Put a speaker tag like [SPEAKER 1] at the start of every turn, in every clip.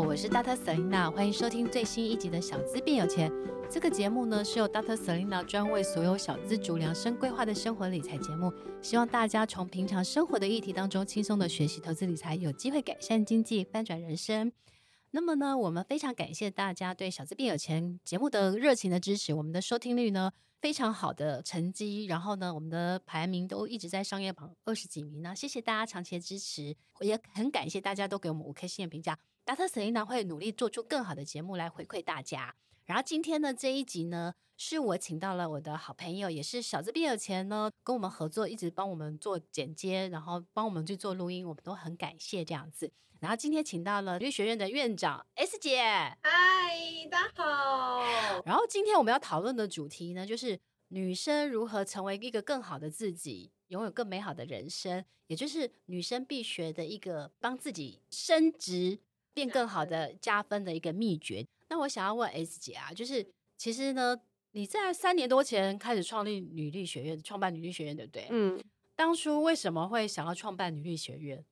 [SPEAKER 1] 我是 Dr. Selina，欢迎收听最新一集的《小资变有钱》。这个节目呢，是由 Dr. Selina 专为所有小资族量身规划的生活理财节目，希望大家从平常生活的议题当中轻松的学习投资理财，有机会改善经济，翻转人生。那么呢，我们非常感谢大家对《小资变有钱》节目的热情的支持，我们的收听率呢，非常好的成绩，然后呢，我们的排名都一直在商业榜二十几名呢。谢谢大家长期的支持，我也很感谢大家都给我们五颗星的评价。Dr. Selena 会努力做出更好的节目来回馈大家。然后今天的这一集呢，是我请到了我的好朋友，也是小资变有钱呢，跟我们合作，一直帮我们做剪接，然后帮我们去做录音，我们都很感谢这样子。然后今天请到了女力学院的院长 S 姐，
[SPEAKER 2] 嗨，大家好。
[SPEAKER 1] 然后今天我们要讨论的主题呢，就是女生如何成为一个更好的自己，拥有更美好的人生，也就是女生必学的一个帮自己升职变更好的加分的一个秘诀。那我想要问 S 姐啊，就是其实呢，你在三年多前开始创立女力学院，创办女力学院，对不对？嗯。当初为什么会想要创办女力学院？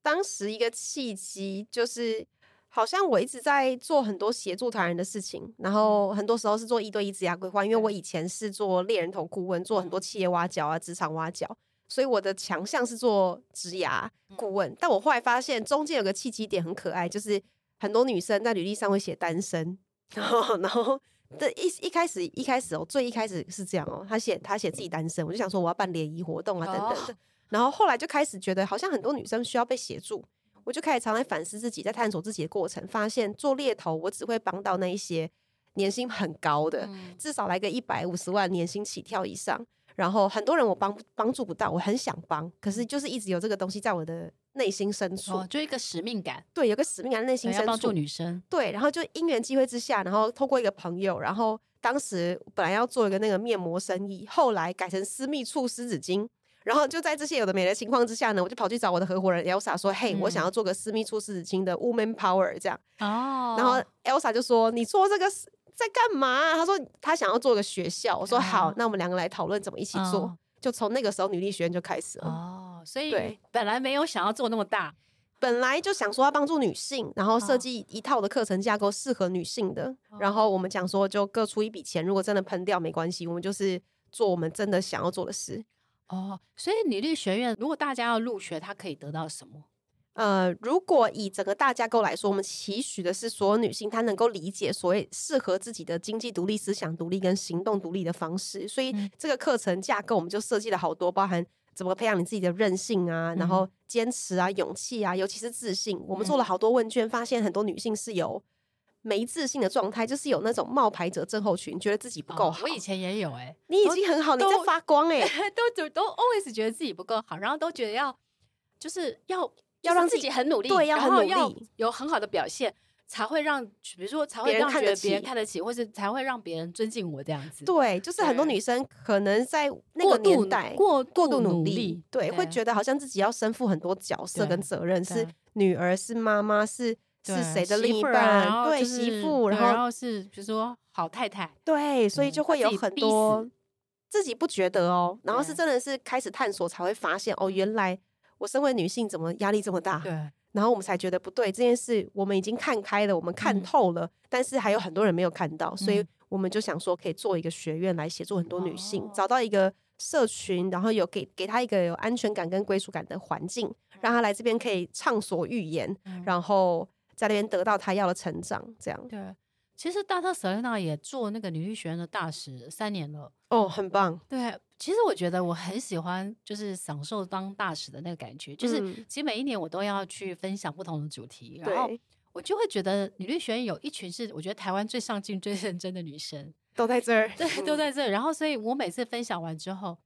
[SPEAKER 2] 当时一个契机就是，好像我一直在做很多协助他人的事情，然后很多时候是做一对一职涯规划，因为我以前是做猎人头顾问，做很多企业挖角啊、职场挖角，所以我的强项是做职涯顾问。但我后来发现中间有个契机点很可爱，就是很多女生在履历上会写单身，然后然后这一一开始一开始哦，最一开始是这样哦，她写她写自己单身，我就想说我要办联谊活动啊等等的。然后后来就开始觉得好像很多女生需要被协助，我就开始常来反思自己，在探索自己的过程，发现做猎头我只会帮到那一些年薪很高的，嗯、至少来个一百五十万年薪起跳以上。然后很多人我帮帮助不到，我很想帮，可是就是一直有这个东西在我的内心深处，
[SPEAKER 1] 哦、就一个使命感。
[SPEAKER 2] 对，有个使命感在内心深处，
[SPEAKER 1] 帮助女生。
[SPEAKER 2] 对，然后就因缘机会之下，然后透过一个朋友，然后当时本来要做一个那个面膜生意，后来改成私密处湿纸巾。然后就在这些有的没的情况之下呢，我就跑去找我的合伙人 Elsa 说：“嘿，我想要做个私密处湿纸巾的 Woman Power 这样。”哦，然后 Elsa 就说：“你做这个在干嘛？”他说：“他想要做个学校。”我说：“好，那我们两个来讨论怎么一起做。”就从那个时候，女力学院就开始了。哦，
[SPEAKER 1] 所以对，本来没有想要做那么大，
[SPEAKER 2] 本来就想说要帮助女性，然后设计一套的课程架构适合女性的。然后我们讲说，就各出一笔钱，如果真的喷掉没关系，我们就是做我们真的想要做的事。
[SPEAKER 1] 哦，所以女力学院如果大家要入学，他可以得到什么？
[SPEAKER 2] 呃，如果以整个大架构来说，我们期许的是所有女性她能够理解所谓适合自己的经济独立、思想独立跟行动独立的方式。所以这个课程架构我们就设计了好多，包含怎么培养你自己的韧性啊，然后坚持啊、勇气啊，尤其是自信。我们做了好多问卷，发现很多女性是有。没自信的状态，就是有那种冒牌者症候群，觉得自己不够好。
[SPEAKER 1] 哦、我以前也有哎、欸，
[SPEAKER 2] 你已经很好，你在发光哎、欸，
[SPEAKER 1] 都都都 always 觉得自己不够好，然后都觉得要就是要要让自己很努力，
[SPEAKER 2] 对，要很努力，要
[SPEAKER 1] 有很好的表现，才会让比如说才会让觉得别人看得起，或是才会让别人尊敬我这样子。
[SPEAKER 2] 对，就是很多女生可能在那个年代
[SPEAKER 1] 过
[SPEAKER 2] 过度努力，对，对会觉得好像自己要身负很多角色跟责任，是女儿，是妈妈，是。是谁的另一半？对，媳妇，
[SPEAKER 1] 然后是比如说好太太，
[SPEAKER 2] 对，所以就会有很多自己不觉得哦，然后是真的是开始探索才会发现哦，原来我身为女性怎么压力这么大？对，然后我们才觉得不对，这件事我们已经看开了，我们看透了，但是还有很多人没有看到，所以我们就想说可以做一个学院来协助很多女性找到一个社群，然后有给给她一个有安全感跟归属感的环境，让她来这边可以畅所欲言，然后。在那边得到她要的成长，这样。
[SPEAKER 1] 对，其实大特 Selena 也做那个女力学院的大使三年了。
[SPEAKER 2] 哦，很棒。
[SPEAKER 1] 对，其实我觉得我很喜欢，就是享受当大使的那个感觉。就是其实每一年我都要去分享不同的主题，嗯、然后我就会觉得女律学院有一群是我觉得台湾最上进、最认真的女生，
[SPEAKER 2] 都在这儿。
[SPEAKER 1] 对，都在这儿。然后，所以我每次分享完之后，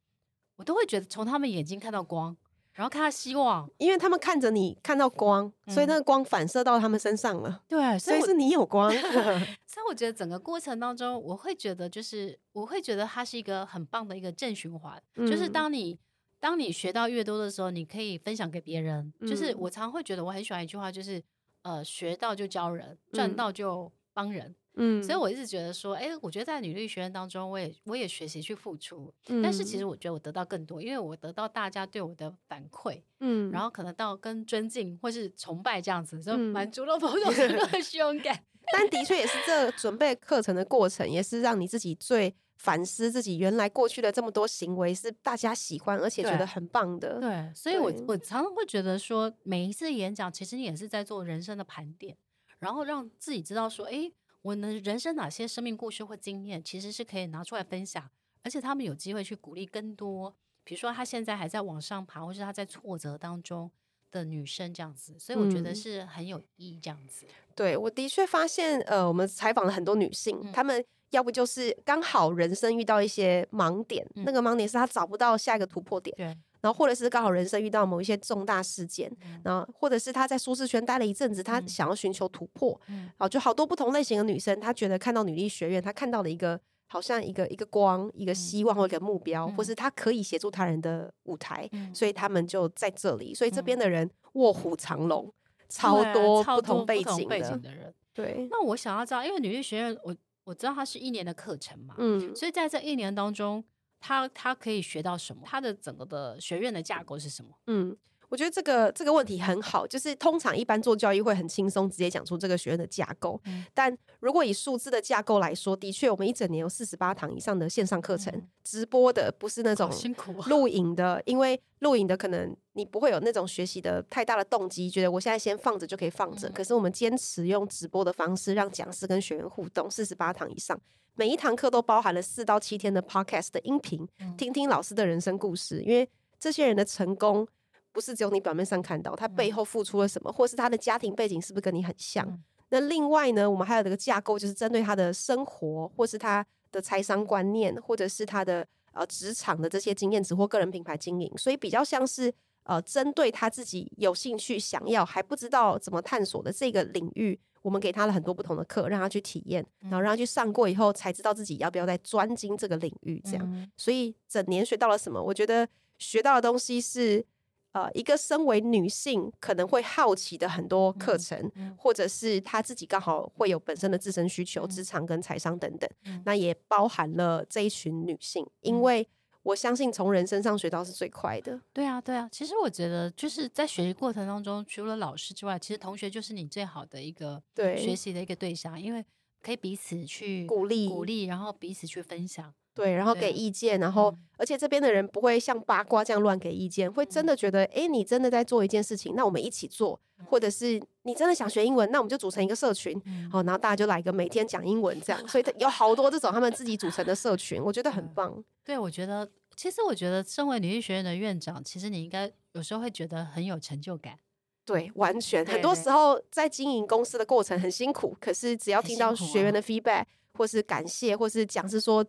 [SPEAKER 1] 我都会觉得从他们眼睛看到光，然后看到希望，
[SPEAKER 2] 因为他们看着你看到光，嗯、所以那个光反射到他们身上了。
[SPEAKER 1] 对，所以，
[SPEAKER 2] 所以是你有光。
[SPEAKER 1] 所以我觉得整个过程当中，我会觉得就是我会觉得它是一个很棒的一个正循环，嗯、就是当你当你学到越多的时候，你可以分享给别人。嗯、就是我常会觉得我很喜欢一句话，就是呃，学到就教人，赚到就帮人。嗯嗯，所以我一直觉得说，哎、欸，我觉得在女力学院当中，我也我也学习去付出，嗯、但是其实我觉得我得到更多，因为我得到大家对我的反馈，嗯，然后可能到跟尊敬或是崇拜这样子，就满足了某种程度的虚荣感。
[SPEAKER 2] 但的确也是这准备课程的过程，也是让你自己最反思自己原来过去的这么多行为是大家喜欢而且觉得很棒的。
[SPEAKER 1] 对，对，所以我我常常会觉得说，每一次演讲其实你也是在做人生的盘点，然后让自己知道说，哎、欸。我能人生哪些生命故事或经验，其实是可以拿出来分享，而且他们有机会去鼓励更多，比如说他现在还在往上爬，或是他在挫折当中的女生这样子，所以我觉得是很有意义这样子。嗯、
[SPEAKER 2] 对，我的确发现，呃，我们采访了很多女性，她、嗯、们要不就是刚好人生遇到一些盲点，嗯、那个盲点是她找不到下一个突破点。对。然后，或者是刚好人生遇到某一些重大事件，嗯、然后或者是她在舒适圈待了一阵子，她想要寻求突破，嗯，好，就好多不同类型的女生，她觉得看到女力学院，她看到了一个好像一个一个光，一个希望或一个目标，嗯、或是她可以协助他人的舞台，嗯、所以他们就在这里。所以这边的人卧虎藏龙，超多不同背景的人。对，
[SPEAKER 1] 那我想要知道，因为女力学院，我我知道它是一年的课程嘛，嗯，所以在这一年当中。他他可以学到什么？他的整个的学院的架构是什么？
[SPEAKER 2] 嗯，我觉得这个这个问题很好。就是通常一般做教育会很轻松，直接讲出这个学院的架构。嗯、但如果以数字的架构来说，的确我们一整年有四十八堂以上的线上课程，嗯、直播的不是那种辛苦录影的，因为录影的可能你不会有那种学习的太大的动机，觉得我现在先放着就可以放着。嗯、可是我们坚持用直播的方式，让讲师跟学员互动，四十八堂以上。每一堂课都包含了四到七天的 podcast 的音频，听听老师的人生故事。因为这些人的成功不是只有你表面上看到，他背后付出了什么，或是他的家庭背景是不是跟你很像？那另外呢，我们还有这个架构，就是针对他的生活，或是他的财商观念，或者是他的呃职场的这些经验值或个人品牌经营，所以比较像是呃针对他自己有兴趣、想要还不知道怎么探索的这个领域。我们给他了很多不同的课，让他去体验，然后让他去上过以后，才知道自己要不要再专精这个领域。这样，嗯、所以整年学到了什么？我觉得学到的东西是，呃，一个身为女性可能会好奇的很多课程，嗯嗯、或者是她自己刚好会有本身的自身需求、职、嗯、场跟财商等等，嗯、那也包含了这一群女性，因为。我相信从人身上学到是最快的。
[SPEAKER 1] 对啊，对啊。其实我觉得就是在学习过程当中，除了老师之外，其实同学就是你最好的一个学习的一个对象，对因为可以彼此去鼓励、鼓励，然后彼此去分享。
[SPEAKER 2] 对，然后给意见，然后、嗯、而且这边的人不会像八卦这样乱给意见，会真的觉得，哎、嗯，你真的在做一件事情，那我们一起做，嗯、或者是你真的想学英文，那我们就组成一个社群，嗯、好，然后大家就来个每天讲英文这样，所以有好多这种他们自己组成的社群，我觉得很棒。
[SPEAKER 1] 对，我觉得，其实我觉得，身为女力学院的院长，其实你应该有时候会觉得很有成就感。
[SPEAKER 2] 对，完全，很多时候在经营公司的过程很辛苦，可是只要听到学员的 feedback，或是感谢，或是讲是说。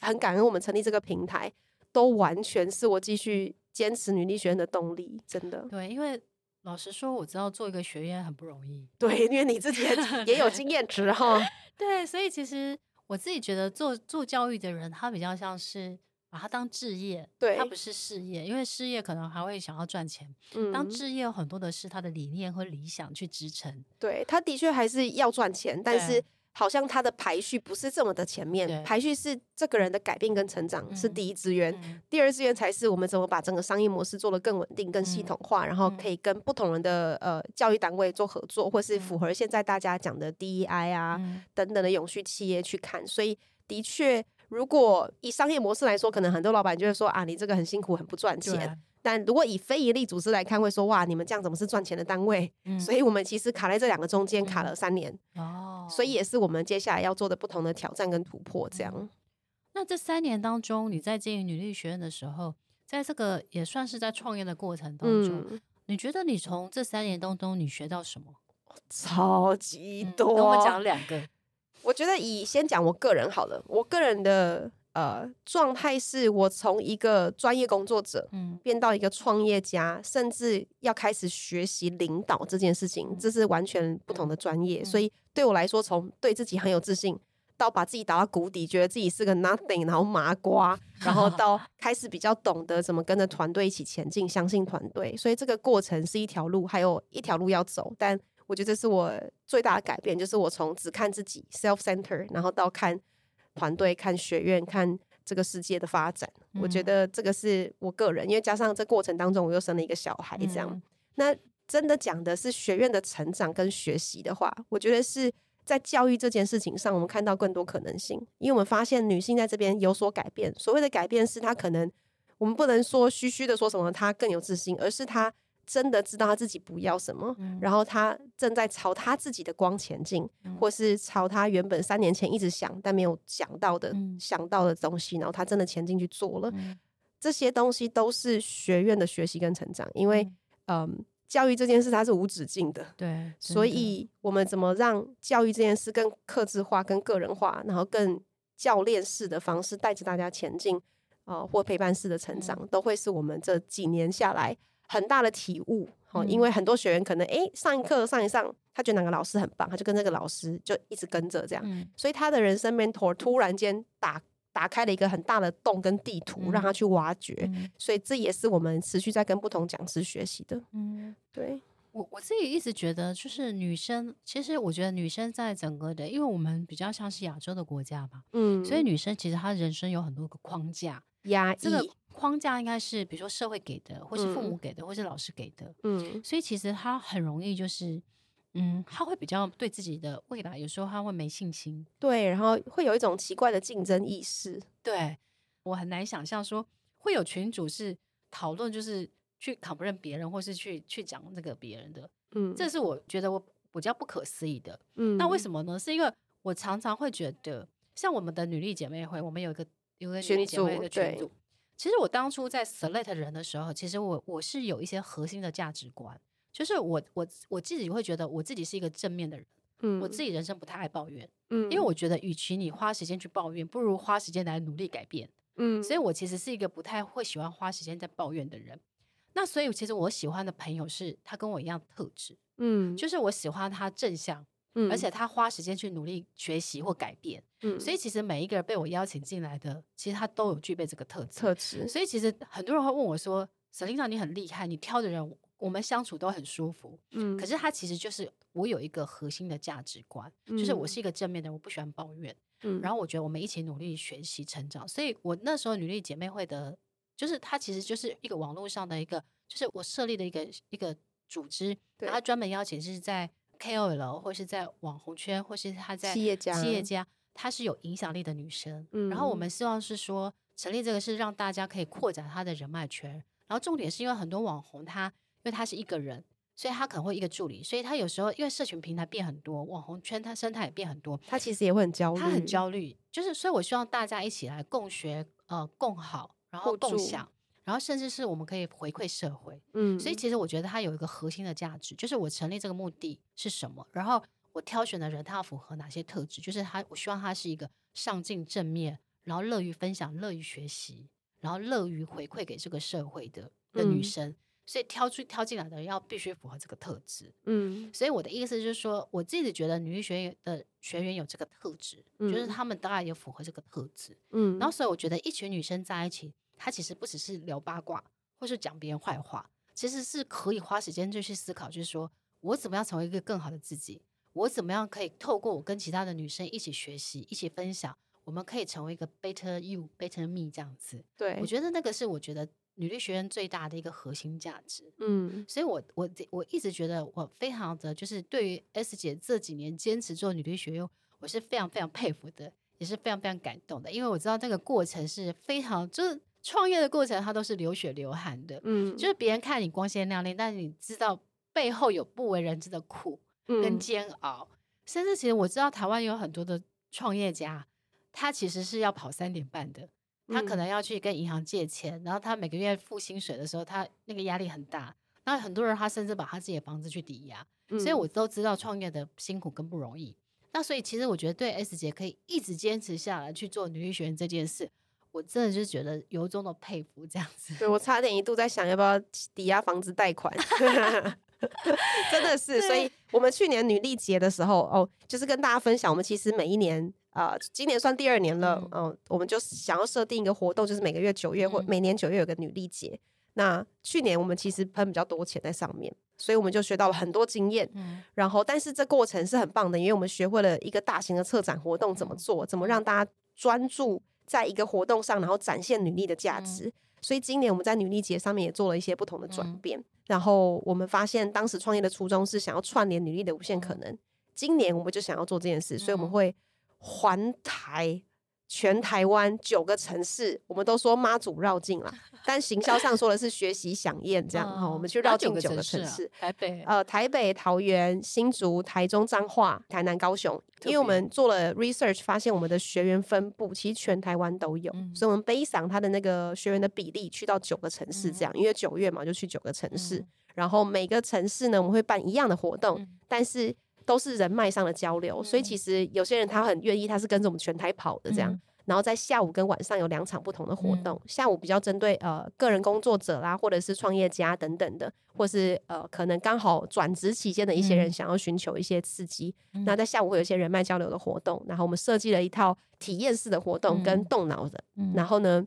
[SPEAKER 2] 很感恩我们成立这个平台，都完全是我继续坚持女力学院的动力，真的。
[SPEAKER 1] 对，因为老实说，我知道做一个学院很不容易。
[SPEAKER 2] 对，因为你自己也，也有经验值哈。
[SPEAKER 1] 对，所以其实我自己觉得做做教育的人，他比较像是把它当置业，对，他不是事业，因为事业可能还会想要赚钱。嗯，当置业有很多的是他的理念和理想去支撑。
[SPEAKER 2] 对，他的确还是要赚钱，但是。好像他的排序不是这么的前面，排序是这个人的改变跟成长是第一资源，嗯、第二资源才是我们怎么把整个商业模式做得更稳定、更系统化，嗯、然后可以跟不同人的呃教育单位做合作，或是符合现在大家讲的 DEI 啊、嗯、等等的永续企业去看。所以的确，如果以商业模式来说，可能很多老板就会说啊，你这个很辛苦，很不赚钱。但如果以非营利组织来看，会说哇，你们这样怎么是赚钱的单位？嗯、所以我们其实卡在这两个中间，卡了三年。嗯、哦，所以也是我们接下来要做的不同的挑战跟突破。这样、嗯。
[SPEAKER 1] 那这三年当中，你在经营女力学院的时候，在这个也算是在创业的过程当中，嗯、你觉得你从这三年当中你学到什么？
[SPEAKER 2] 超级多。
[SPEAKER 1] 嗯、跟我们讲两个。
[SPEAKER 2] 我觉得以先讲我个人好了，我个人的。呃状态，是我从一个专业工作者，嗯，变到一个创业家，甚至要开始学习领导这件事情，这是完全不同的专业。嗯、所以对我来说，从对自己很有自信，到把自己打到谷底，觉得自己是个 nothing，然后麻瓜，然后到 开始比较懂得怎么跟着团队一起前进，相信团队。所以这个过程是一条路，还有一条路要走，但。我觉得这是我最大的改变，就是我从只看自己 self center，然后到看团队、看学院、看这个世界的发展。嗯、我觉得这个是我个人，因为加上这过程当中我又生了一个小孩，这样。嗯、那真的讲的是学院的成长跟学习的话，我觉得是在教育这件事情上，我们看到更多可能性，因为我们发现女性在这边有所改变。所谓的改变是她可能，我们不能说虚虚的说什么她更有自信，而是她。真的知道他自己不要什么，嗯、然后他正在朝他自己的光前进，嗯、或是朝他原本三年前一直想但没有想到的、嗯、想到的东西，然后他真的前进去做了。嗯、这些东西都是学院的学习跟成长，因为嗯、呃，教育这件事它是无止境的，对，所以我们怎么让教育这件事更克制化、更个人化，然后更教练式的方式带着大家前进，呃，或陪伴式的成长，嗯、都会是我们这几年下来。很大的体悟，哦，因为很多学员可能哎、欸、上一课上一上，他觉得哪个老师很棒，他就跟那个老师就一直跟着这样，嗯、所以他的人生 mentor 突然间打打开了一个很大的洞跟地图，嗯、让他去挖掘，嗯、所以这也是我们持续在跟不同讲师学习的。嗯，对。
[SPEAKER 1] 我我自己一直觉得，就是女生，其实我觉得女生在整个的，因为我们比较像是亚洲的国家吧，嗯，所以女生其实她人生有很多个框架压。抑。这个框架应该是，比如说社会给的，或是父母给的，嗯、或是老师给的。嗯，所以其实他很容易就是，嗯，他会比较对自己的未来，有时候他会没信心。
[SPEAKER 2] 对，然后会有一种奇怪的竞争意识。
[SPEAKER 1] 对，我很难想象说会有群主是讨论，就是去考不认别人，或是去去讲那个别人的。嗯，这是我觉得我比较不可思议的。嗯，那为什么呢？是因为我常常会觉得，像我们的女力姐妹会，我们有一个有一个女力姐妹的群组。其实我当初在 select 人的时候，其实我我是有一些核心的价值观，就是我我我自己会觉得我自己是一个正面的人，嗯，我自己人生不太爱抱怨，嗯，因为我觉得与其你花时间去抱怨，不如花时间来努力改变，嗯，所以我其实是一个不太会喜欢花时间在抱怨的人。那所以其实我喜欢的朋友是他跟我一样特质，嗯，就是我喜欢他正向。嗯，而且他花时间去努力学习或改变，嗯，所以其实每一个人被我邀请进来的，其实他都有具备这个特质。特质。所以其实很多人会问我说：“Selena，你很厉害，你挑的人，我们相处都很舒服。”嗯，可是他其实就是我有一个核心的价值观，嗯，就是我是一个正面的人，我不喜欢抱怨。嗯，然后我觉得我们一起努力学习成长。所以我那时候女力姐妹会的，就是它其实就是一个网络上的一个，就是我设立的一个一个组织，对然后专门邀请是在。KOL 或是在网红圈，或是他在企业家，企业家，她是有影响力的女生。嗯，然后我们希望是说成立这个是让大家可以扩展她的人脉圈。然后重点是因为很多网红她，因为她是一个人，所以他可能会一个助理，所以他有时候因为社群平台变很多，网红圈他生态也变很多，
[SPEAKER 2] 他其实也会很焦虑，
[SPEAKER 1] 他很焦虑。就是所以我希望大家一起来共学，呃，共好，然后共享。然后甚至是我们可以回馈社会，嗯，所以其实我觉得它有一个核心的价值，就是我成立这个目的是什么？然后我挑选的人他要符合哪些特质？就是他，我希望他是一个上进、正面，然后乐于分享、乐于学习，然后乐于回馈给这个社会的的女生。嗯，所以挑出挑进来的人要必须符合这个特质，嗯。所以我的意思就是说，我自己觉得女力学院的学员有这个特质，嗯，就是他们当然也符合这个特质，嗯。然后所以我觉得一群女生在一起。他其实不只是聊八卦，或是讲别人坏话，其实是可以花时间就去思考，就是说我怎么样成为一个更好的自己，我怎么样可以透过我跟其他的女生一起学习、一起分享，我们可以成为一个 better you、better me 这样子。对，我觉得那个是我觉得女力学院最大的一个核心价值。嗯，所以我我我一直觉得我非常的就是对于 S 姐这几年坚持做女力学院，我是非常非常佩服的，也是非常非常感动的，因为我知道那个过程是非常就是。创业的过程，它都是流血流汗的，嗯，就是别人看你光鲜亮丽，但是你知道背后有不为人知的苦跟煎熬。嗯、甚至其实我知道台湾有很多的创业家，他其实是要跑三点半的，他可能要去跟银行借钱，然后他每个月付薪水的时候，他那个压力很大。那很多人他甚至把他自己的房子去抵押，嗯、所以我都知道创业的辛苦跟不容易。那所以其实我觉得对 S 姐可以一直坚持下来去做女力学院这件事。我真的就觉得由衷的佩服这样子。
[SPEAKER 2] 对，我差点一度在想要不要抵押房子贷款，真的是。所以我们去年女力节的时候，哦，就是跟大家分享，我们其实每一年，呃，今年算第二年了，嗯、呃，我们就想要设定一个活动，就是每个月九月或每年九月有个女力节。那去年我们其实喷比较多钱在上面，所以我们就学到了很多经验。嗯，然后但是这过程是很棒的，因为我们学会了一个大型的策展活动怎么做，怎么让大家专注在一个活动上，然后展现女力的价值。所以今年我们在女力节上面也做了一些不同的转变。然后我们发现当时创业的初衷是想要串联女力的无限可能。今年我们就想要做这件事，所以我们会环台。全台湾九个城市，我们都说妈祖绕境了，但行销上说的是学习响宴这样哈、哦。我们去绕境九个城市，
[SPEAKER 1] 台北、
[SPEAKER 2] 呃台北、桃园、新竹、台中、彰化、台南、高雄。因为我们做了 research，发现我们的学员分布其实全台湾都有，嗯、所以我们 base on 他的那个学员的比例去到九个城市这样。嗯、因为九月嘛，就去九个城市，嗯、然后每个城市呢，我们会办一样的活动，嗯、但是。都是人脉上的交流，嗯、所以其实有些人他很愿意，他是跟着我们全台跑的这样。嗯、然后在下午跟晚上有两场不同的活动，嗯、下午比较针对呃个人工作者啦，或者是创业家等等的，或是呃可能刚好转职期间的一些人想要寻求一些刺激。嗯、那在下午会有一些人脉交流的活动，然后我们设计了一套体验式的活动跟动脑的，嗯、然后呢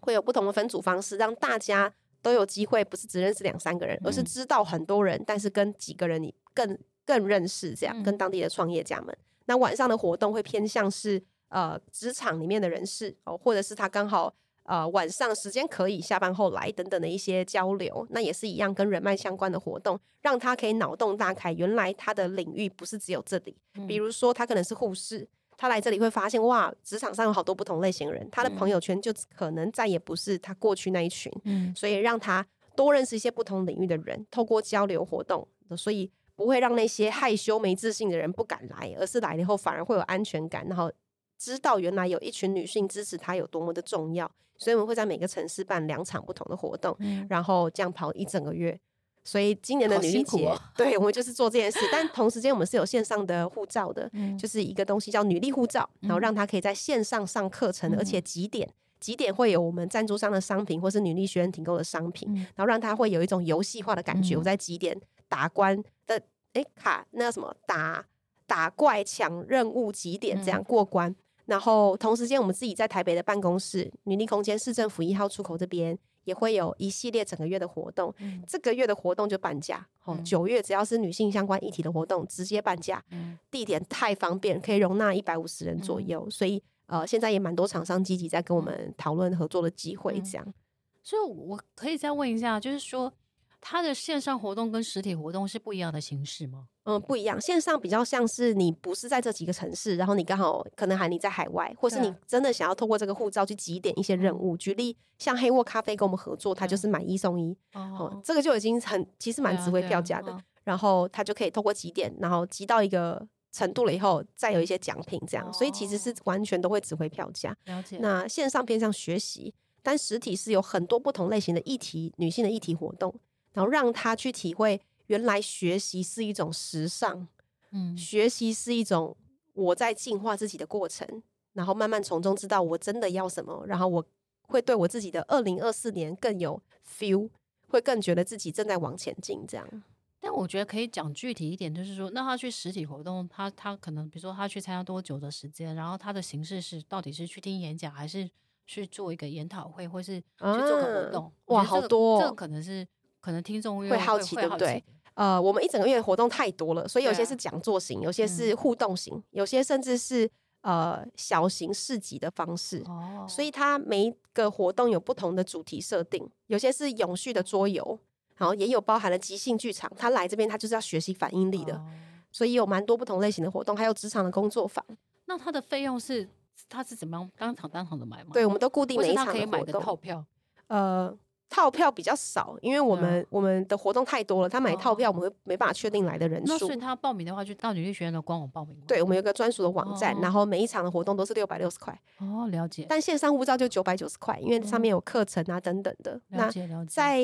[SPEAKER 2] 会有不同的分组方式，让大家都有机会，不是只认识两三个人，嗯、而是知道很多人，但是跟几个人你更。更认识这样跟当地的创业家们。嗯、那晚上的活动会偏向是呃职场里面的人士哦，或者是他刚好呃晚上时间可以下班后来等等的一些交流。那也是一样跟人脉相关的活动，让他可以脑洞大开。原来他的领域不是只有这里，嗯、比如说他可能是护士，他来这里会发现哇，职场上有好多不同类型的人，他的朋友圈就可能再也不是他过去那一群。嗯，所以让他多认识一些不同领域的人，透过交流活动，所以。不会让那些害羞没自信的人不敢来，而是来了以后反而会有安全感，然后知道原来有一群女性支持他有多么的重要。所以我们会在每个城市办两场不同的活动，嗯、然后这样跑一整个月。所以今年的女力节，哦、对我们就是做这件事。但同时间我们是有线上的护照的，嗯、就是一个东西叫女力护照，然后让他可以在线上上课程，嗯、而且几点几点会有我们赞助商的商品或是女力学院提供的商品，嗯、然后让他会有一种游戏化的感觉。嗯、我在几点打关的。哎，卡那个什么打打怪抢任务几点这样过关？嗯、然后同时间，我们自己在台北的办公室女力空间市政府一号出口这边也会有一系列整个月的活动。嗯、这个月的活动就半价哦，九、嗯、月只要是女性相关议题的活动，直接半价。嗯、地点太方便，可以容纳一百五十人左右，嗯、所以呃，现在也蛮多厂商积极在跟我们讨论合作的机会。这样、嗯，
[SPEAKER 1] 所以我可以再问一下，就是说。它的线上活动跟实体活动是不一样的形式吗？
[SPEAKER 2] 嗯，不一样。线上比较像是你不是在这几个城市，然后你刚好可能还你在海外，或是你真的想要透过这个护照去集点一些任务。举例，像黑沃咖啡跟我们合作，它就是买一送一，哦，这个就已经很其实蛮值回票价的。然后它就可以透过集点，然后集到一个程度了以后，再有一些奖品这样，所以其实是完全都会值回票价。
[SPEAKER 1] 了解。
[SPEAKER 2] 那线上偏向学习，但实体是有很多不同类型的议题，女性的议题活动。然后让他去体会，原来学习是一种时尚，嗯，学习是一种我在进化自己的过程，然后慢慢从中知道我真的要什么，然后我会对我自己的二零二四年更有 feel，会更觉得自己正在往前进。这样，
[SPEAKER 1] 但我觉得可以讲具体一点，就是说，那他去实体活动，他他可能比如说他去参加多久的时间，然后他的形式是到底是去听演讲，还是去做一个研讨会，或是去做个活动？
[SPEAKER 2] 啊、哇，好多、哦，
[SPEAKER 1] 这个可能是。可能听众会，
[SPEAKER 2] 会好奇，对不对？呃，我们一整个月的活动太多了，所以有些是讲座型，啊、有些是互动型，嗯、有些甚至是呃小型市集的方式。哦，所以它每一个活动有不同的主题设定，有些是永续的桌游，然后也有包含了即兴剧场。他来这边，他就是要学习反应力的，哦、所以有蛮多不同类型的活动，还有职场的工作坊。
[SPEAKER 1] 那它的费用是，它是怎么样当场当场的买吗？
[SPEAKER 2] 对，我们都固定每一场
[SPEAKER 1] 可以买的套票，
[SPEAKER 2] 呃。套票比较少，因为我们、嗯、我们的活动太多了，他买套票我们会没办法确定来的人数。
[SPEAKER 1] 那所以他报名的话，就到女力学院的官网报名。
[SPEAKER 2] 对，我们有个专属的网站，哦、然后每一场的活动都是六百六十块。
[SPEAKER 1] 哦，了解。
[SPEAKER 2] 但线上护照就九百九十块，因为上面有课程啊等等的。
[SPEAKER 1] 嗯、了解了解。
[SPEAKER 2] 在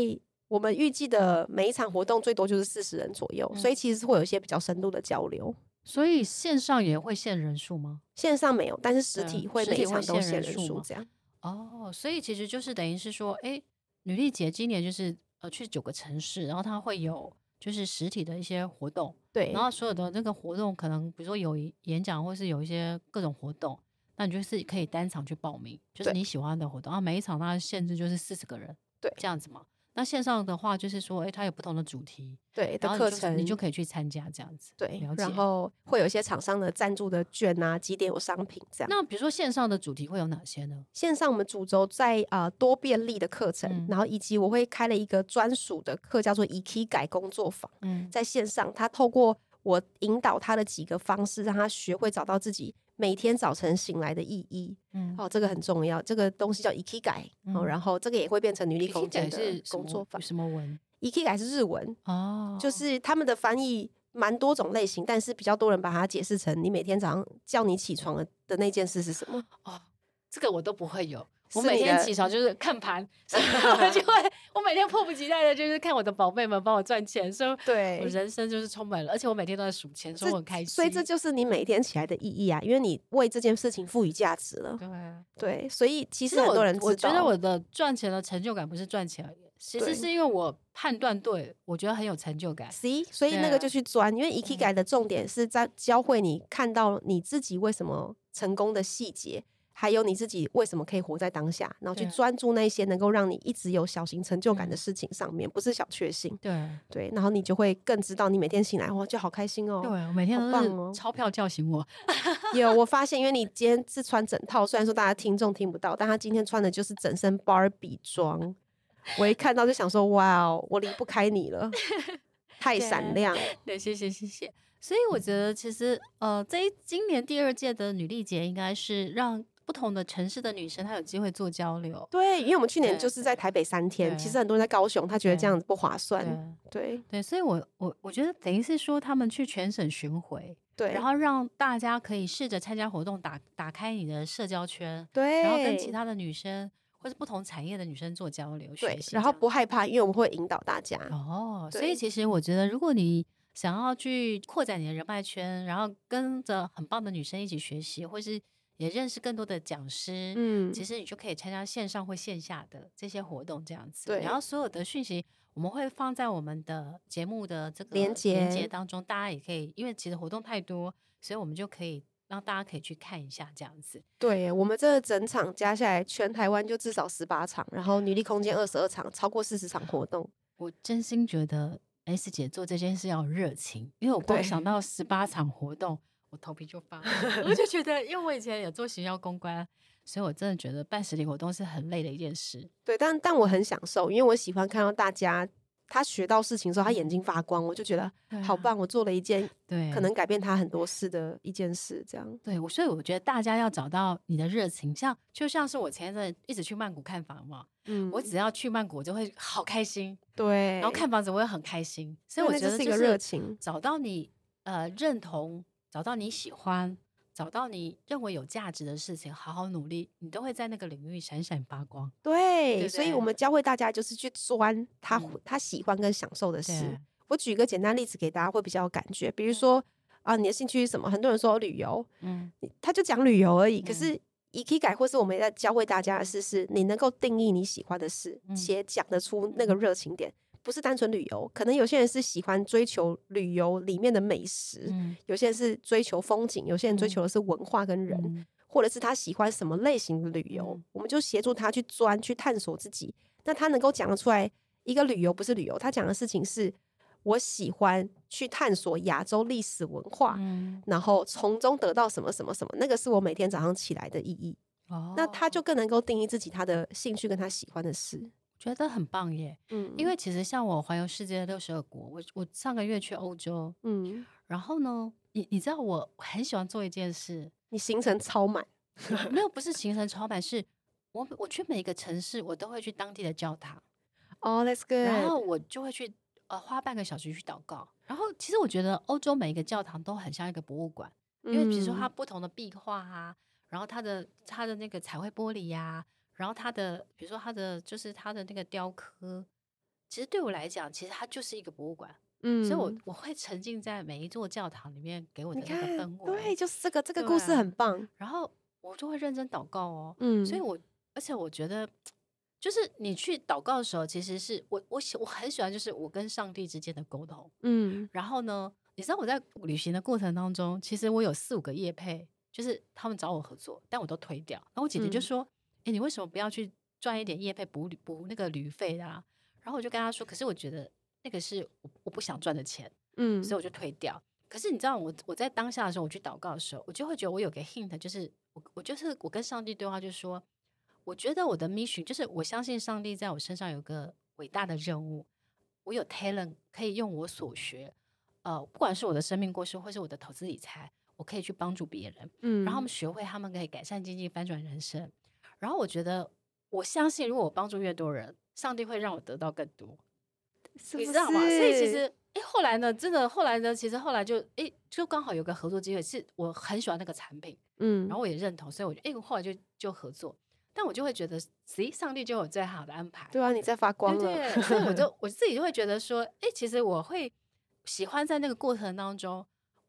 [SPEAKER 2] 我们预计的每一场活动最多就是四十人左右，嗯、所以其实是会有一些比较深度的交流。
[SPEAKER 1] 所以线上也会限人数吗？
[SPEAKER 2] 线上没有，但是实体会每一场都限人数这样。
[SPEAKER 1] 哦，所以其实就是等于是说，哎，女力节今年就是呃去九个城市，然后它会有就是实体的一些活动，
[SPEAKER 2] 对，
[SPEAKER 1] 然后所有的那个活动可能比如说有演讲或是有一些各种活动，那你就是可以单场去报名，就是你喜欢的活动，然后每一场它的限制就是四十个人，
[SPEAKER 2] 对，
[SPEAKER 1] 这样子嘛。那线上的话，就是说，哎，它有不同的主题，
[SPEAKER 2] 对的课程，
[SPEAKER 1] 你就可以去参加这样子。
[SPEAKER 2] 对，然后会有一些厂商的赞助的券啊，几点有商品这样。
[SPEAKER 1] 那比如说线上的主题会有哪些呢？
[SPEAKER 2] 线上我们主轴在啊、呃、多便利的课程、嗯，然后以及我会开了一个专属的课，叫做 Ikigai 工作坊。嗯，在线上，他透过我引导他的几个方式，让他学会找到自己。每天早晨醒来的意义，嗯，哦，这个很重要。这个东西叫 Ikigai，哦、嗯，然后这个也会变成女力空间的工作法。
[SPEAKER 1] 什么文
[SPEAKER 2] ？Ikigai 是日文哦，就是他们的翻译蛮多种类型，但是比较多人把它解释成你每天早上叫你起床的那件事是什么？
[SPEAKER 1] 哦，这个我都不会有。我每天起床就是看盘，所以我 就会，我每天迫不及待的就是看我的宝贝们帮我赚钱，所以对我人生就是充满了，而且我每天都在数钱，所以我很开心。
[SPEAKER 2] 所以这就是你每天起来的意义啊，因为你为这件事情赋予价值了。对对，所以其实很多人
[SPEAKER 1] 我，我觉得我的赚钱的成就感不是赚钱而已，其实是因为我判断对，我觉得很有成就感。
[SPEAKER 2] C，所以那个就去钻，因为 Ikigai 的重点是在教会你看到你自己为什么成功的细节。还有你自己为什么可以活在当下，然后去专注那些能够让你一直有小型成就感的事情上面，不是小确幸。对对，然后你就会更知道，你每天醒来哇，就好开心哦。
[SPEAKER 1] 对，我每天都是钞票叫醒我。
[SPEAKER 2] 有，我发现，因为你今天是穿整套，虽然说大家听众听不到，但他今天穿的就是整身芭比装。我一看到就想说，哇哦，我离不开你了，太闪亮。
[SPEAKER 1] 对，谢谢谢谢。所以我觉得，其实呃，这一今年第二届的女力节应该是让。不同的城市的女生，她有机会做交流。
[SPEAKER 2] 对，因为我们去年就是在台北三天，其实很多人在高雄，他觉得这样子不划算。对对，
[SPEAKER 1] 对，所以我我我觉得等于是说，他们去全省巡回，
[SPEAKER 2] 对，
[SPEAKER 1] 然后让大家可以试着参加活动，打打开你的社交圈，
[SPEAKER 2] 对，
[SPEAKER 1] 然后跟其他的女生或是不同产业的女生做交流学习，
[SPEAKER 2] 然后不害怕，因为我们会引导大家。
[SPEAKER 1] 哦，所以其实我觉得，如果你想要去扩展你的人脉圈，然后跟着很棒的女生一起学习，或是。也认识更多的讲师，嗯，其实你就可以参加线上或线下的这些活动，这样子。对，然后所有的讯息我们会放在我们的节目的这个连接连接当中，大家也可以，因为其实活动太多，所以我们就可以让大家可以去看一下这样子。
[SPEAKER 2] 对，我们这整场加下来，全台湾就至少十八场，然后女力空间二十二场，超过四十场活动。
[SPEAKER 1] 我真心觉得 S 姐做这件事要热情，因为我光想到十八场活动。我头皮就发麻，我就觉得，因为我以前也做行销公关，所以我真的觉得办实体活动是很累的一件事。
[SPEAKER 2] 对，但但我很享受，因为我喜欢看到大家他学到事情的时候，他眼睛发光，我就觉得好棒。我做了一件对可能改变他很多事的一件事，这样。
[SPEAKER 1] 对，我所以我觉得大家要找到你的热情，像就像是我前一阵一直去曼谷看房嘛，嗯，我只要去曼谷我就会好开心，对，然后看房子我也很开心，所以我觉得是一个热情，找到你呃认同。找到你喜欢，找到你认为有价值的事情，好好努力，你都会在那个领域闪闪发光。
[SPEAKER 2] 对，所以我们教会大家就是去钻他、嗯、他喜欢跟享受的事。我举一个简单例子给大家，会比较有感觉。比如说啊，你的兴趣是什么？很多人说旅游，嗯，他就讲旅游而已。嗯、可是 Ikigai 或是我们在教会大家的事，是你能够定义你喜欢的事，嗯、且讲得出那个热情点。不是单纯旅游，可能有些人是喜欢追求旅游里面的美食，嗯，有些人是追求风景，有些人追求的是文化跟人，嗯，或者是他喜欢什么类型的旅游，嗯，我们就协助他去钻去探索自己。那他能够讲得出来，一个旅游不是旅游，他讲的事情是我喜欢去探索亚洲历史文化，嗯，然后从中得到什么什么什么，那个是我每天早上起来的意义。哦，那他就更能够定义自己他的兴趣跟他喜欢的事。
[SPEAKER 1] 觉得很棒耶，嗯，因为其实像我环游世界六十二国，我我上个月去欧洲，嗯，然后呢，你你知道我很喜欢做一件事，
[SPEAKER 2] 你行程超满，
[SPEAKER 1] 没有，不是行程超满，是我我去每一个城市，我都会去当地的教堂，
[SPEAKER 2] 哦，oh，That's good，
[SPEAKER 1] 然后我就会去呃花半个小时去祷告，然后其实我觉得欧洲每一个教堂都很像一个博物馆，因为比如说它不同的壁画啊，然后它的它的那个彩绘玻璃呀，啊。然后他的，比如说他的，就是他的那个雕刻，其实对我来讲，其实它就是一个博物馆。嗯，所以我我会沉浸在每一座教堂里面给我的那个氛围。
[SPEAKER 2] 对，就是这个这个故事很棒。
[SPEAKER 1] 然后我就会认真祷告哦。嗯，所以我而且我觉得，就是你去祷告的时候，其实是我我喜我很喜欢，就是我跟上帝之间的沟通。
[SPEAKER 2] 嗯，
[SPEAKER 1] 然后呢，你知道我在旅行的过程当中，其实我有四五个业配，就是他们找我合作，但我都推掉。然后我姐姐就说：“哎、嗯，你为什么不要去赚一点业费补补那个旅费啊？”然后我就跟他说：“可是我觉得那个是我我不想赚的钱，嗯，所以我就退掉。可是你知道我，我我在当下的时候，我去祷告的时候，我就会觉得我有个 hint，就是我我就是我跟上帝对话，就是说，我觉得我的 mission 就是我相信上帝在我身上有个伟大的任务，我有 talent 可以用我所学，呃，不管是我的生命故事，或是我的投资理财，我可以去帮助别人，嗯，然后他们学会，他们可以改善经济，翻转人生。然后我觉得，我相信如果我帮助越多人。上帝会让我得到更多？你知道吗？所以其实，哎，后来呢，真的后来呢，其实后来就，哎，就刚好有个合作机会，是我很喜欢那个产品，嗯，然后我也认同，所以我就，哎，我后来就就合作，但我就会觉得，咦，上帝就有最好的安排。
[SPEAKER 2] 对啊，你在发光了，
[SPEAKER 1] 对，对，所以我就 我自己就会觉得说，哎，其实我会喜欢在那个过程当中，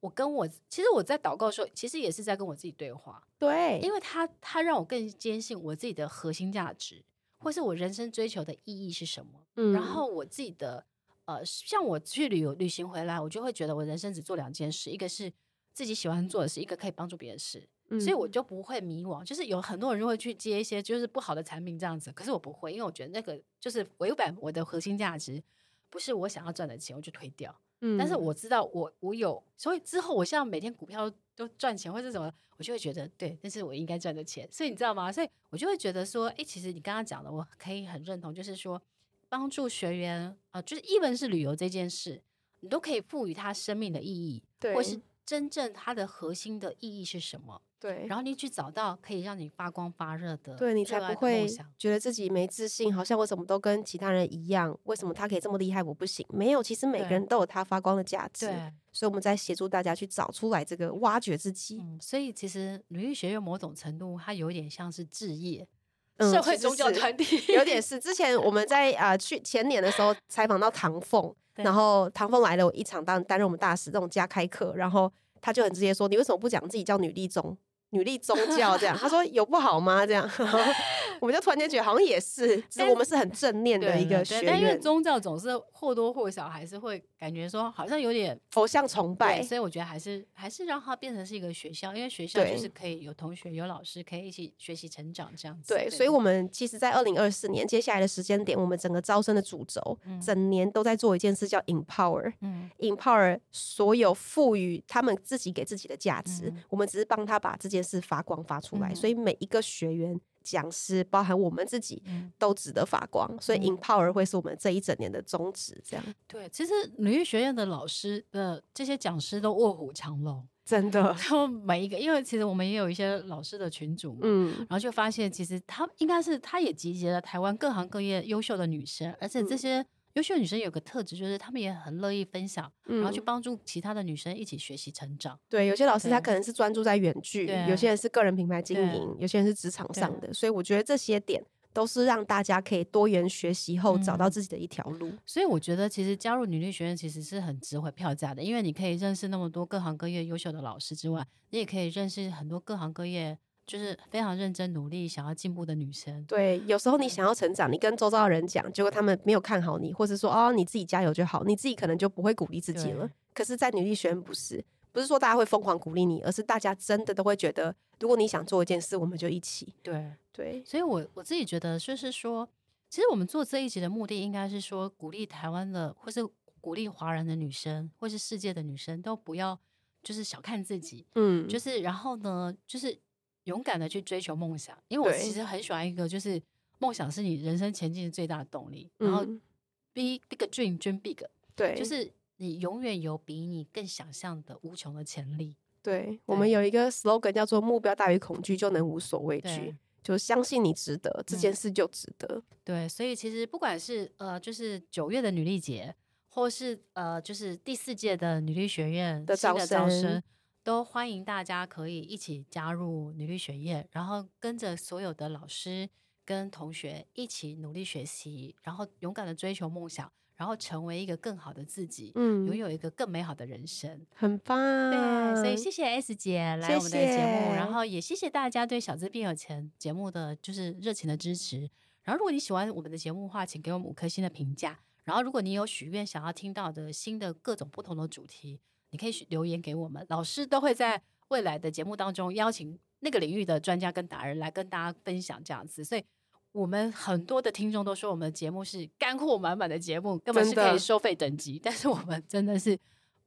[SPEAKER 1] 我跟我其实我在祷告的时候，其实也是在跟我自己对话，
[SPEAKER 2] 对，
[SPEAKER 1] 因为他他让我更坚信我自己的核心价值。或是我人生追求的意义是什么？嗯，然后我自己的呃，像我去旅游旅行回来，我就会觉得我人生只做两件事，一个是自己喜欢做的事，一个可以帮助别人事，嗯，所以我就不会迷惘。就是有很多人就会去接一些就是不好的产品这样子，可是我不会，因为我觉得那个就是违反我的核心价值，不是我想要赚的钱，我就推掉。嗯，但是我知道我我有，所以之后我现在每天股票都赚钱或者什么。我就会觉得对，那是我应该赚的钱，所以你知道吗？所以我就会觉得说，哎，其实你刚刚讲的，我可以很认同，就是说帮助学员啊、呃，就是一文是旅游这件事，你都可以赋予他生命的意义，对，或是真正它的核心的意义是什么？
[SPEAKER 2] 对，
[SPEAKER 1] 然后你去找到可以让你发光发热的，
[SPEAKER 2] 对，你才不会觉得自己没自信，好像我什么都跟其他人一样，为什么他可以这么厉害，我不行？没有，其实每个人都有他发光的价值。对，所以我们在协助大家去找出来这个挖掘自己。
[SPEAKER 1] 嗯，所以其实女力学院某种程度，它有点像是置业，嗯、社会宗教团体，
[SPEAKER 2] 有点是。之前我们在啊、呃、去前年的时候采访到唐凤，然后唐凤来了我一场当担任我们大使这种加开课，然后他就很直接说：“你为什么不讲自己叫女力宗？”女力 宗教这样，他说有不好吗？这样，我们就突然间觉得好像也是，只是我们是很正念的一个学院。
[SPEAKER 1] 但因为宗教总是或多或少还是会感觉说好像有点
[SPEAKER 2] 偶像崇拜，
[SPEAKER 1] 所以我觉得还是还是让它变成是一个学校，因为学校就是可以有同学有老师可以一起学习成长这样子。
[SPEAKER 2] 对，所以我们其实，在二零二四年接下来的时间点，我们整个招生的主轴，整年都在做一件事，叫 empower，嗯，empower 所有赋予他们自己给自己的价值，我们只是帮他把这件事发光发出来，嗯、所以每一个学员、讲师，包含我们自己，都值得发光。嗯、所以 Empower 会是我们这一整年的宗旨。这样
[SPEAKER 1] 对，其实女艺学院的老师的这些讲师都卧虎藏龙，
[SPEAKER 2] 真的。然
[SPEAKER 1] 后每一个，因为其实我们也有一些老师的群组嘛，嗯，然后就发现其实他应该是他也集结了台湾各行各业优秀的女生，而且这些。优秀女生有个特质，就是她们也很乐意分享，嗯、然后去帮助其他的女生一起学习成长。
[SPEAKER 2] 对，有些老师他可能是专注在远距，有些人是个人品牌经营，有些人是职场上的。所以我觉得这些点都是让大家可以多元学习后找到自己的一条路。嗯、
[SPEAKER 1] 所以我觉得其实加入女力学院其实是很值回票价的，因为你可以认识那么多各行各业优秀的老师之外，你也可以认识很多各行各业。就是非常认真努力想要进步的女生。
[SPEAKER 2] 对，有时候你想要成长，你跟周遭的人讲，结果他们没有看好你，或是说哦，你自己加油就好，你自己可能就不会鼓励自己了。可是，在女力学院不是，不是说大家会疯狂鼓励你，而是大家真的都会觉得，如果你想做一件事，我们就一起。
[SPEAKER 1] 对
[SPEAKER 2] 对，
[SPEAKER 1] 对所以我我自己觉得，就是说，其实我们做这一集的目的，应该是说，鼓励台湾的，或是鼓励华人的女生，或是世界的女生，都不要就是小看自己。嗯，就是然后呢，就是。勇敢的去追求梦想，因为我其实很喜欢一个，就是梦想是你人生前进的最大的动力。然后，big big dream dream big，对，就是你永远有比你更想象的无穷的潜力。
[SPEAKER 2] 对，我们有一个 slogan 叫做“目标大于恐惧，就能无所畏惧”，就相信你值得这件事就值得。
[SPEAKER 1] 对，所以其实不管是呃，就是九月的女力节，或是呃，就是第四届的女力学院的招生。都欢迎大家可以一起加入女力学院，然后跟着所有的老师，跟同学一起努力学习，然后勇敢的追求梦想，然后成为一个更好的自己，嗯，拥有一个更美好的人生，
[SPEAKER 2] 很棒。
[SPEAKER 1] 对，所以谢谢 S 姐来我们的节目，谢谢，然后也谢谢大家对小资变有钱节目的就是热情的支持。然后如果你喜欢我们的节目的话，请给我们五颗星的评价。然后如果你有许愿想要听到的新的各种不同的主题，你可以留言给我们，老师都会在未来的节目当中邀请那个领域的专家跟达人来跟大家分享这样子。所以我们很多的听众都说我们的节目是干货满满的节目，根本是可以收费等级。但是我们真的是，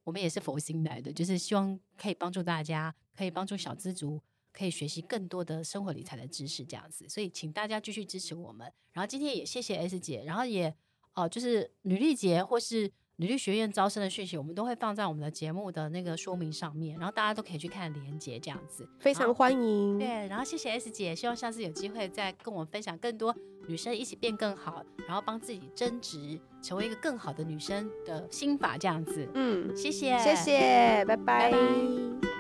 [SPEAKER 1] 我们也是佛心来的，就是希望可以帮助大家，可以帮助小资族，可以学习更多的生活理财的知识这样子。所以请大家继续支持我们。然后今天也谢谢 S 姐，然后也哦、呃，就是女力节或是。女力学院招生的讯息，我们都会放在我们的节目的那个说明上面，然后大家都可以去看连接，这样子
[SPEAKER 2] 非常欢迎。
[SPEAKER 1] 对，然后谢谢 S 姐，希望下次有机会再跟我们分享更多女生一起变更好，然后帮自己增值，成为一个更好的女生的心法，这样子。嗯，谢谢，
[SPEAKER 2] 谢谢，拜拜。拜拜。